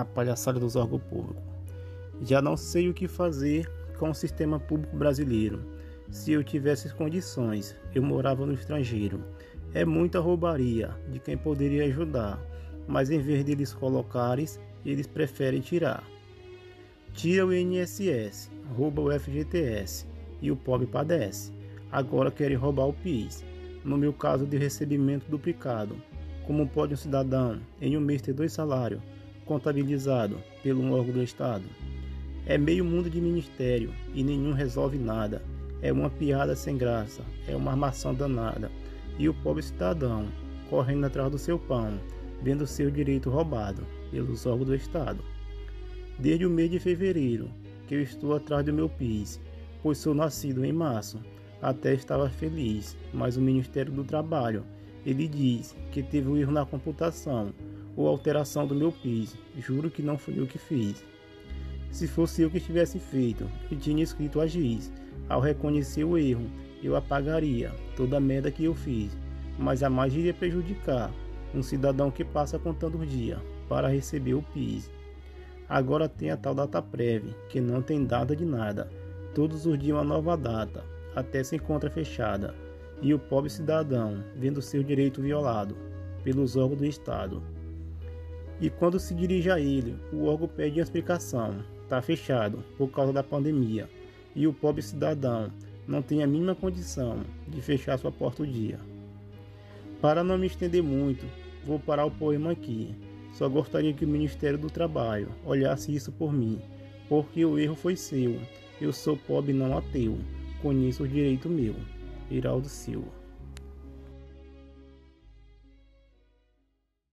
a palhaçada dos órgãos públicos. Já não sei o que fazer com o sistema público brasileiro. Se eu tivesse condições, eu morava no estrangeiro. É muita roubaria de quem poderia ajudar, mas em vez de eles colocarem, eles preferem tirar. Tira o INSS, rouba o FGTS e o pobre padece. Agora querem roubar o PIS. No meu caso de recebimento duplicado, como pode um cidadão em um mês ter dois salários contabilizado pelo um órgão do Estado? É meio mundo de ministério e nenhum resolve nada. É uma piada sem graça, é uma armação danada. E o pobre cidadão correndo atrás do seu pão, vendo seu direito roubado pelos órgãos do Estado. Desde o mês de fevereiro que eu estou atrás do meu PIS, pois sou nascido em março. Até estava feliz, mas o Ministério do Trabalho, ele diz que teve um erro na computação ou alteração do meu PIS. Juro que não fui eu que fiz. Se fosse eu que tivesse feito e tinha escrito a giz, ao reconhecer o erro, eu apagaria toda a merda que eu fiz, mas a mais iria prejudicar um cidadão que passa contando o dia para receber o PIS. Agora tem a tal data prévia, que não tem data de nada. Todos os dias uma nova data, até se encontra fechada. E o pobre cidadão vendo seu direito violado pelos órgãos do Estado. E quando se dirige a ele, o órgão pede uma explicação, está fechado por causa da pandemia e o pobre cidadão não tem a mínima condição de fechar sua porta o dia. Para não me estender muito, vou parar o poema aqui. Só gostaria que o Ministério do Trabalho olhasse isso por mim, porque o erro foi seu. Eu sou pobre não ateu, conheço o direito meu. Iraldo Silva